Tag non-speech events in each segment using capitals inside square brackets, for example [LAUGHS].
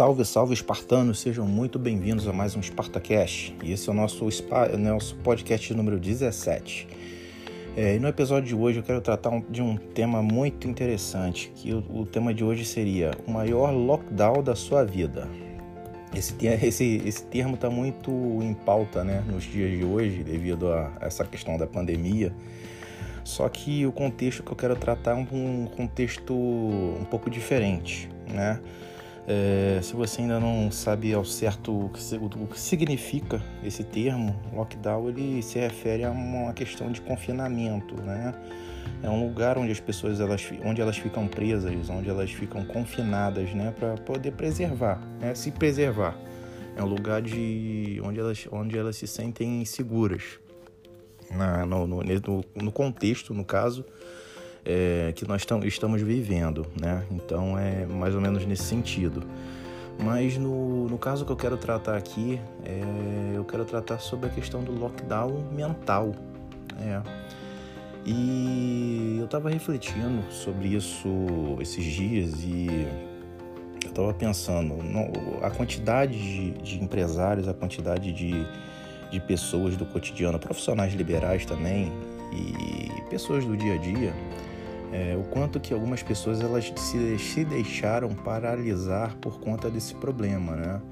Salve, salve espartanos, sejam muito bem-vindos a mais um Spartacast. E esse é o nosso, nosso podcast número 17. É, e no episódio de hoje eu quero tratar um, de um tema muito interessante, que o, o, tema de hoje seria o maior lockdown da sua vida. Esse, [LAUGHS] esse, esse termo está muito em pauta né, nos dias de hoje, devido a essa questão da pandemia. Só que o contexto que eu quero tratar é um contexto um pouco diferente, né? É, se você ainda não sabe ao certo o que, o que, significa esse termo, lockdown ele se refere a uma questão de confinamento, né? É um lugar onde as pessoas elas, onde elas ficam presas, onde elas ficam confinadas, né, para poder preservar, né, se preservar. É um lugar de onde elas, onde elas se sentem seguras. Na, no, no, no contexto, no caso, é, que nós estamos vivendo, né? Então é mais ou menos nesse sentido. Mas no, no caso que eu quero tratar aqui, é, eu quero tratar sobre a questão do lockdown mental. É. E eu estava refletindo sobre isso esses dias e eu estava pensando, a quantidade de, de, empresários, a quantidade de, de pessoas do cotidiano, profissionais liberais também e pessoas do dia a dia, é, o quanto que algumas pessoas elas se, se deixaram paralisar por conta desse problema, né?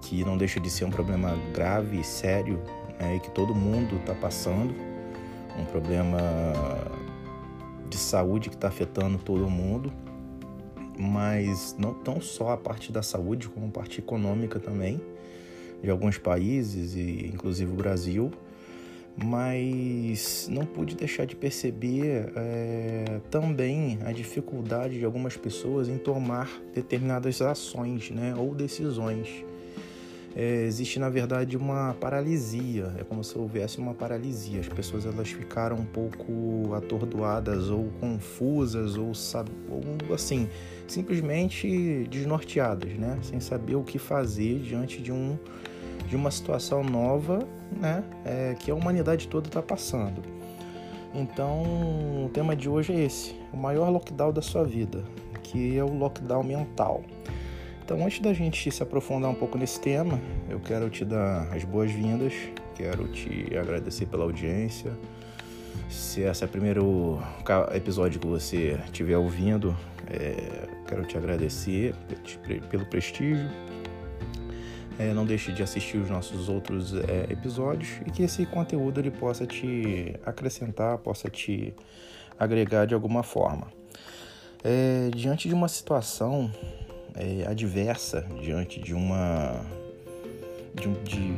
Que não deixa de ser um problema grave e sério né? e que todo mundo está passando, um problema de saúde que está afetando todo mundo, mas não tão só a parte da saúde, como a parte econômica também de alguns países e inclusive o Brasil mas não pude deixar de perceber é, também a dificuldade de algumas pessoas em tomar determinadas ações né, ou decisões. É, existe na verdade uma paralisia, é como se houvesse uma paralisia. As pessoas elas ficaram um pouco atordoadas ou confusas ou, ou assim simplesmente desnorteadas, né, sem saber o que fazer diante de um de uma situação nova, né, é, que a humanidade toda está passando. Então, o tema de hoje é esse: o maior lockdown da sua vida, que é o lockdown mental. Então, antes da gente se aprofundar um pouco nesse tema, eu quero te dar as boas-vindas, quero te agradecer pela audiência. Se esse é o primeiro episódio que você estiver ouvindo, é, quero te agradecer pelo prestígio, é, não deixe de assistir os nossos outros é, episódios e que esse conteúdo ele possa te acrescentar, possa te agregar de alguma forma. É, diante de uma situação é, adversa, diante de uma de, de,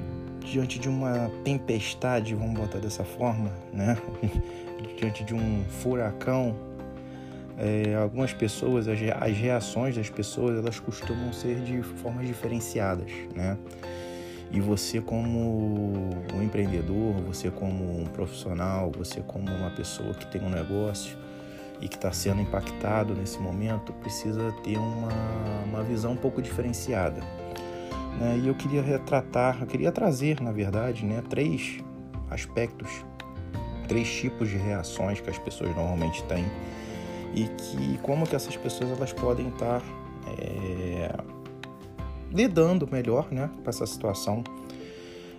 diante de uma tempestade, vamos botar dessa forma, né? [LAUGHS] diante de um furacão, é, algumas pessoas, as, as reações das pessoas, elas costumam ser de formas diferenciadas, né? E você como um empreendedor, você como um profissional, você como uma pessoa que tem um negócio e que está sendo impactado nesse momento, precisa ter uma, uma visão um pouco diferenciada. Né? E eu queria retratar, eu queria trazer, na verdade, né, três aspectos, três tipos de reações que as pessoas normalmente têm e que como que essas pessoas elas podem estar é, lidando melhor né, com essa situação.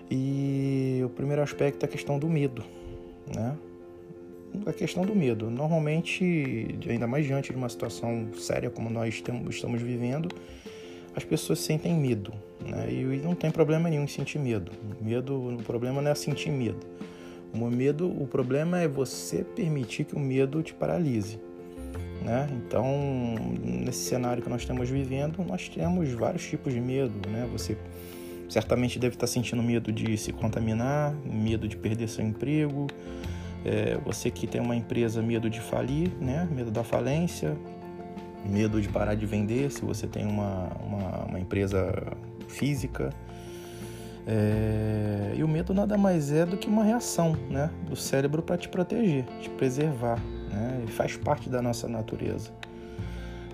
E o primeiro aspecto é a questão do medo, né? A questão do medo. Normalmente, ainda mais diante de uma situação séria como nós estamos vivendo, as pessoas sentem medo, né? E não tem problema nenhum em sentir medo. Medo, o problema não é sentir medo. O medo, o problema é você permitir que o medo te paralise. Né? Então, nesse cenário que nós estamos vivendo, nós temos vários tipos de medo. Né? Você certamente deve estar sentindo medo de se contaminar, medo de perder seu emprego, é, você que tem uma empresa, medo de falir, né? medo da falência, medo de parar de vender se você tem uma, uma, uma empresa física. É, e o medo nada mais é do que uma reação né, do cérebro para te proteger, te preservar né? E faz parte da nossa natureza.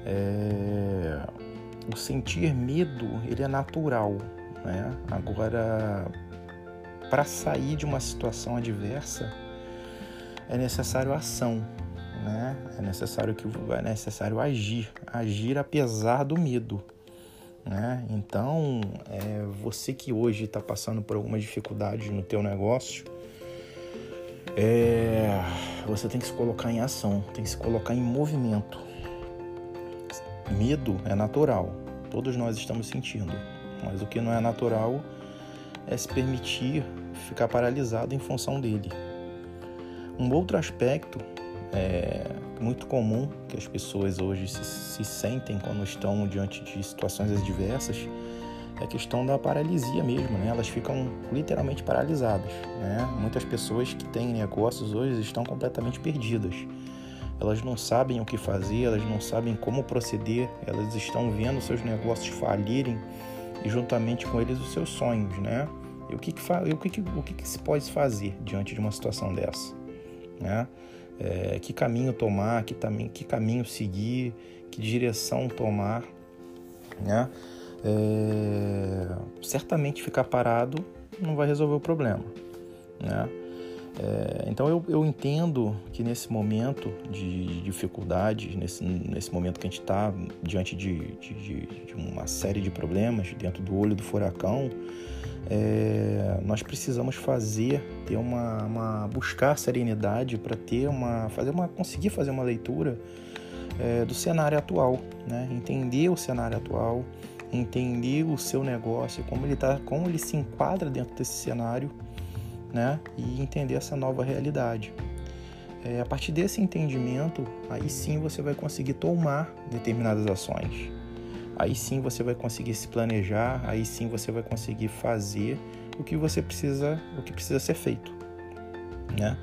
É... O sentir medo, ele é natural, né? Agora, para sair de uma situação adversa, é necessário ação, né? É necessário que é necessário agir, agir apesar do medo, Né? Então, é, você que hoje está passando por algumas dificuldades no teu negócio, é, você tem que se colocar em ação, tem que se colocar em movimento. Medo é natural, todos nós estamos sentindo, mas o que não é natural é se permitir ficar paralisado em função dele. Um outro aspecto é, muito comum que as pessoas hoje se, se sentem quando estão diante de situações adversas é a questão da paralisia mesmo, né? Elas ficam literalmente paralisadas, né? Muitas pessoas que têm negócios hoje estão completamente perdidas. Elas não sabem o que fazer, elas não sabem como proceder, elas estão vendo seus negócios falirem e juntamente com eles os seus sonhos, né? E o que, que, o que, que, o que, que se pode fazer diante de uma situação dessa, né? é, que caminho tomar, que, que caminho seguir, que direção tomar, né? É, certamente ficar parado não vai resolver o problema, né? É, então eu, eu entendo que nesse momento de dificuldade, nesse, nesse momento que a gente está diante de, de, de, uma série de problemas dentro do olho do furacão, é, nós precisamos fazer, ter uma, uma buscar serenidade para ter uma, fazer uma, conseguir fazer uma leitura é, do cenário atual, né? entender o cenário atual, entender o seu negócio, como ele tá, como ele se enquadra dentro desse cenário, né? E entender essa nova realidade. É, a partir desse entendimento, aí sim você vai conseguir tomar determinadas ações aí sim você vai conseguir se planejar, aí sim você vai conseguir fazer o que você precisa, o que precisa ser feito, né?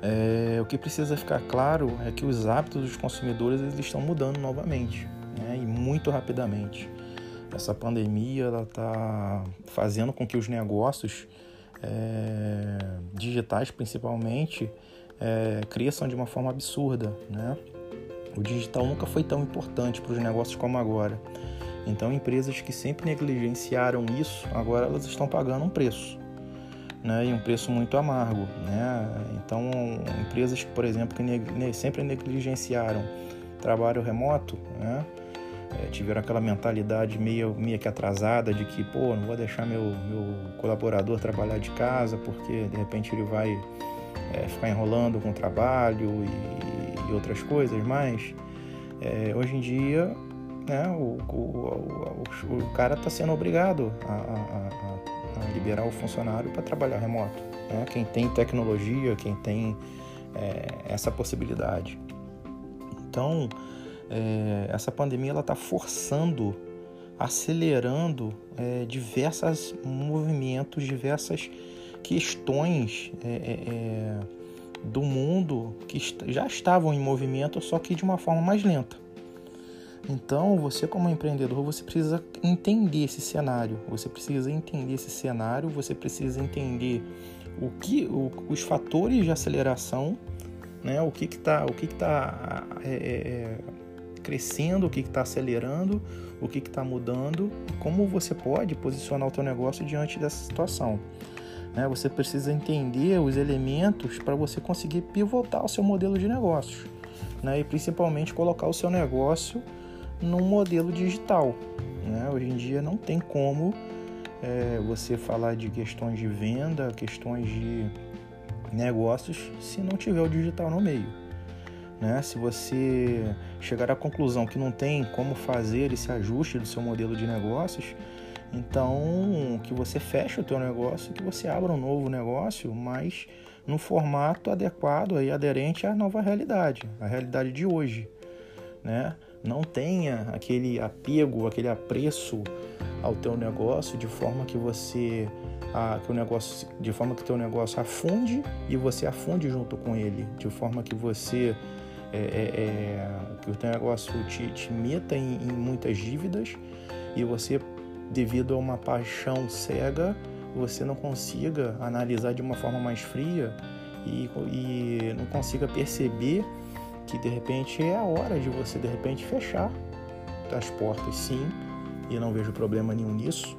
É, o que precisa ficar claro é que os hábitos dos consumidores eles estão mudando novamente, né? E muito rapidamente. Essa pandemia ela está fazendo com que os negócios é, digitais, principalmente, é, cresçam de uma forma absurda, né? O digital nunca foi tão importante para os negócios como agora. Então, empresas que sempre negligenciaram isso, agora elas estão pagando um preço, né? E um preço muito amargo, né? Então, empresas, por exemplo, que sempre negligenciaram trabalho remoto, né? É, tiveram aquela mentalidade meio, meio que atrasada de que, pô, não vou deixar meu, meu colaborador trabalhar de casa porque de repente ele vai é, ficar enrolando com o trabalho e, e outras coisas, mas é, hoje em dia né, o, o, o, o cara está sendo obrigado a, a, a, liberar o funcionário para trabalhar remoto. Né? Quem tem tecnologia, quem tem é, essa possibilidade. Então, é, essa pandemia ela está forçando, acelerando é, diversos movimentos, diversas questões é, é, é, do mundo que já estavam em movimento, só que de uma forma mais lenta. Então, você como empreendedor, você precisa entender esse cenário. Você precisa entender esse cenário, você precisa entender o que o, os fatores de aceleração, né? O que que tá, o que que tá é, é, crescendo, o que está acelerando, o que está mudando, como você pode posicionar o teu negócio diante dessa situação. Né? Você precisa entender os elementos para você conseguir pivotar o seu modelo de negócios, né? E principalmente colocar o seu negócio num modelo digital. Né? Hoje em dia não tem como é, você falar de questões de venda, questões de negócios, se não tiver o digital no meio. Né? Se você chegar à conclusão que não tem como fazer esse ajuste do seu modelo de negócios, então que você feche o teu negócio, que você abra um novo negócio, mas no formato adequado e aderente à nova realidade, a realidade de hoje, né? Não tenha aquele apego, aquele apreço ao teu negócio de forma que você a, que o negócio de forma que teu negócio afunde e você afunde junto com ele, de forma que você é, é, é, que o teu negócio te, te meta em, em muitas dívidas e você devido a uma paixão cega você não consiga analisar de uma forma mais fria e, e não consiga perceber que de repente é a hora de você de repente fechar as portas sim, e não vejo problema nenhum nisso,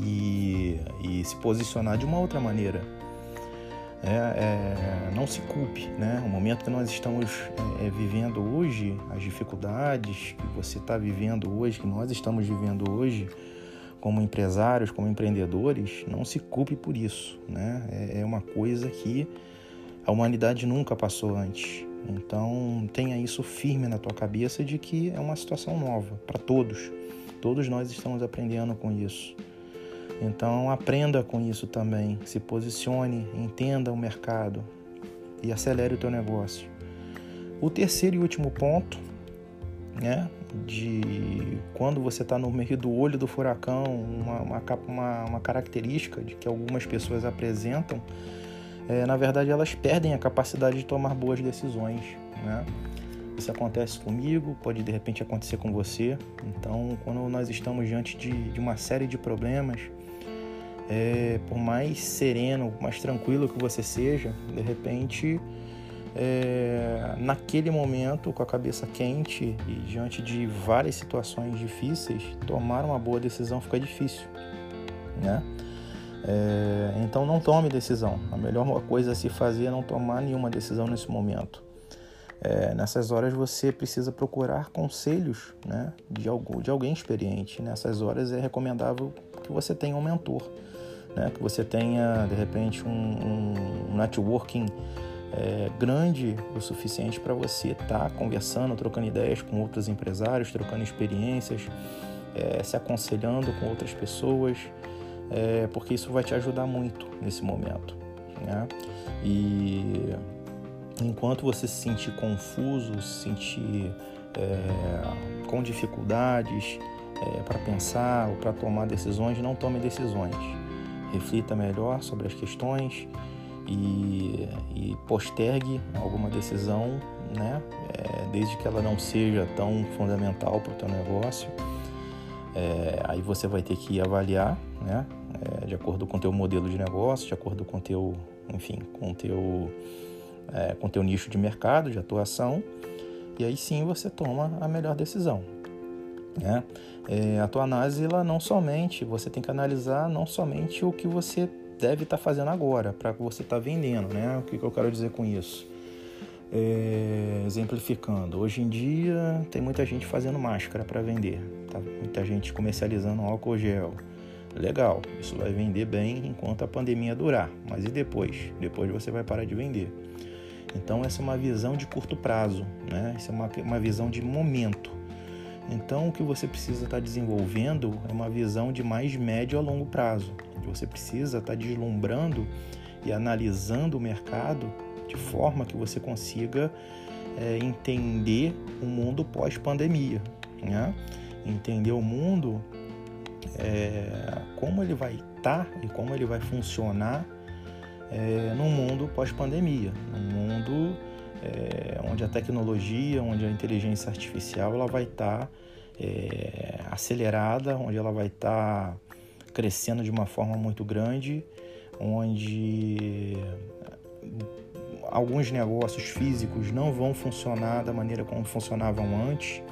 e, e se posicionar de uma outra maneira. É, é, não se culpe, né? O momento que nós estamos é, é vivendo hoje, as dificuldades que você está vivendo hoje, que nós estamos vivendo hoje, como empresários, como empreendedores, não se culpe por isso, né? É, é uma coisa que a humanidade nunca passou antes. Então tenha isso firme na tua cabeça de que é uma situação nova para todos. Todos nós estamos aprendendo com isso. Então aprenda com isso também, se posicione, entenda o mercado e acelere o teu negócio. O terceiro e último ponto, né, de quando você está no meio do olho do furacão, uma, uma, uma, característica de que algumas pessoas apresentam, é, na verdade elas perdem a capacidade de tomar boas decisões, né? Isso acontece comigo, pode de repente acontecer com você. Então, quando nós estamos diante de, de uma série de problemas, é, por mais sereno, mais tranquilo que você seja, de repente, é, naquele momento, com a cabeça quente e diante de várias situações difíceis, tomar uma boa decisão fica difícil, né? É, então não tome decisão. A melhor coisa a se fazer é não tomar nenhuma decisão nesse momento. É, nessas horas você precisa procurar conselhos né, de, algo, de alguém experiente. Nessas horas é recomendável que você tenha um mentor né? que você tenha de repente um, um networking é, grande o suficiente para você estar tá conversando, trocando ideias com outros empresários, trocando experiências, é, se aconselhando com outras pessoas, é, porque isso vai te ajudar muito nesse momento. Né? E enquanto você se sentir confuso, se sentir é, com dificuldades é, para pensar ou para tomar decisões, não tome decisões reflita melhor sobre as questões e, e postergue alguma decisão, né? É, desde que ela não seja tão fundamental para o teu negócio. É, aí você vai ter que avaliar, né? É, de acordo com o teu modelo de negócio, de acordo com o teu, enfim, com teu, é, com teu nicho de mercado, de atuação, e aí sim você toma a melhor decisão. Né? É, a tua análise, ela não somente, você tem que analisar não somente o que você deve estar tá fazendo agora, para que você está vendendo, né? O que, que eu quero dizer com isso? É, exemplificando, hoje em dia tem muita gente fazendo máscara para vender, tá? muita gente comercializando álcool gel. Legal, isso vai vender bem enquanto a pandemia durar, mas e depois? Depois você vai parar de vender. Então, essa é uma visão de curto prazo, né? Essa é uma, uma visão de momento. Então, o que você precisa estar tá desenvolvendo é uma visão de mais médio a longo prazo. Você precisa estar tá deslumbrando e analisando o mercado de forma que você consiga é, entender o mundo pós-pandemia, né? entender o mundo, é, como ele vai estar tá e como ele vai funcionar é, no mundo pós-pandemia, num mundo é, onde a tecnologia, onde a inteligência artificial ela vai estar tá, é, acelerada, onde ela vai estar tá crescendo de uma forma muito grande, onde alguns negócios físicos não vão funcionar da maneira como funcionavam antes,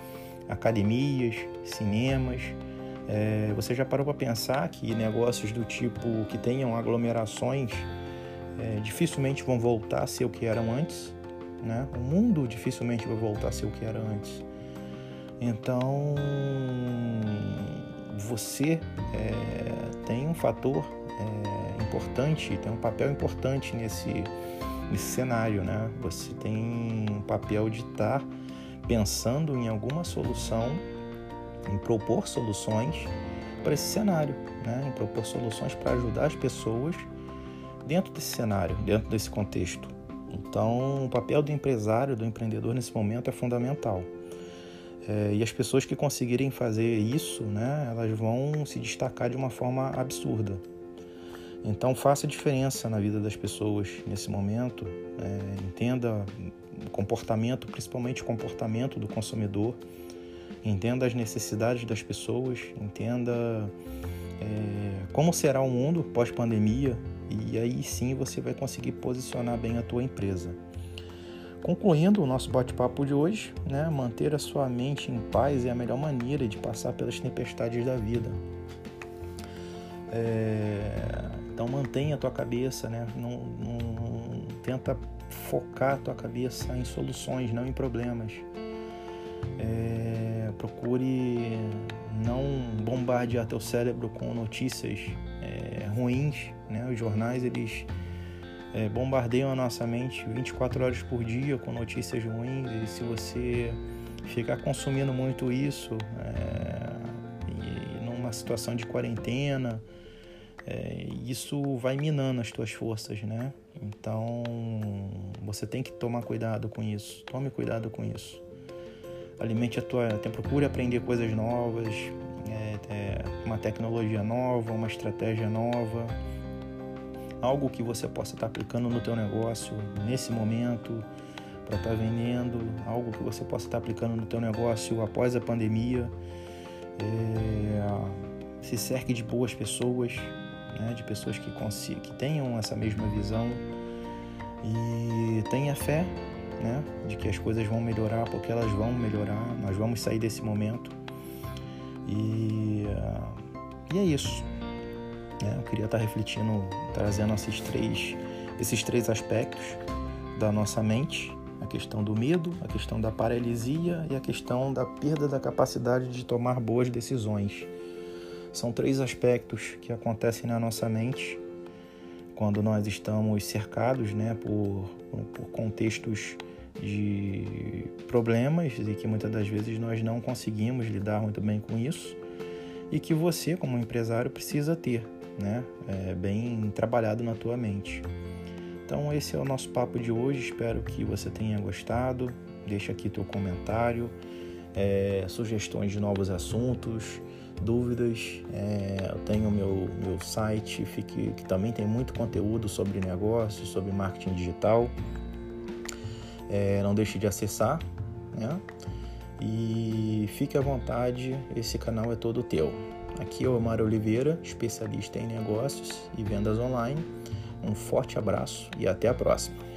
academias, cinemas. É, você já parou para pensar que negócios do tipo que tenham aglomerações é, dificilmente vão voltar a ser o que eram antes? Né? O mundo dificilmente vai voltar a ser o que era antes. Então, você é, tem um fator é, importante, tem um papel importante nesse, nesse cenário, né? Você tem um papel de estar tá pensando em alguma solução, em propor soluções para esse cenário, né? Em propor soluções para ajudar as pessoas dentro desse cenário, dentro desse contexto. Então, o papel do empresário, do empreendedor nesse momento é fundamental. É, e as pessoas que conseguirem fazer isso, né, elas vão se destacar de uma forma absurda. Então, faça diferença na vida das pessoas nesse momento. É, entenda o comportamento, principalmente o comportamento do consumidor. Entenda as necessidades das pessoas. Entenda é, como será o mundo pós-pandemia, e aí sim você vai conseguir posicionar bem a tua empresa. Concluindo o nosso bate-papo de hoje, né, manter a sua mente em paz é a melhor maneira de passar pelas tempestades da vida. É, então mantenha a tua cabeça, né, não, não, tenta focar a tua cabeça em soluções, não em problemas. É, procure não bombardear teu cérebro com notícias é, ruins, né? Os jornais eles é, bombardeiam a nossa mente 24 horas por dia com notícias ruins e se você ficar consumindo muito isso é, e numa situação de quarentena é, isso vai minando as tuas forças, né? Então você tem que tomar cuidado com isso. Tome cuidado com isso. Alimente a tua, procure aprender coisas novas, é, uma tecnologia nova, uma estratégia nova, algo que você possa estar aplicando no teu negócio nesse momento para estar vendendo, algo que você possa estar aplicando no teu negócio após a pandemia. É, se cerque de boas pessoas, né, de pessoas que, que tenham essa mesma visão. E tenha fé né, de que as coisas vão melhorar, porque elas vão melhorar, nós vamos sair desse momento. E, e é isso. Né? Eu queria estar refletindo, trazendo esses três, esses três aspectos da nossa mente a questão do medo, a questão da paralisia e a questão da perda da capacidade de tomar boas decisões. São três aspectos que acontecem na nossa mente quando nós estamos cercados né, por, por contextos de problemas e que muitas das vezes nós não conseguimos lidar muito bem com isso e que você, como empresário, precisa ter né, é, bem trabalhado na tua mente. Então esse é o nosso papo de hoje, espero que você tenha gostado. Deixa aqui teu comentário, é, sugestões de novos assuntos, dúvidas, é, eu tenho meu, meu site fique, que também tem muito conteúdo sobre negócios, sobre marketing digital. É, não deixe de acessar, né? E fique à vontade, esse canal é todo teu. Aqui é o Omar Oliveira, especialista em negócios e vendas online. Um forte abraço e até a próxima.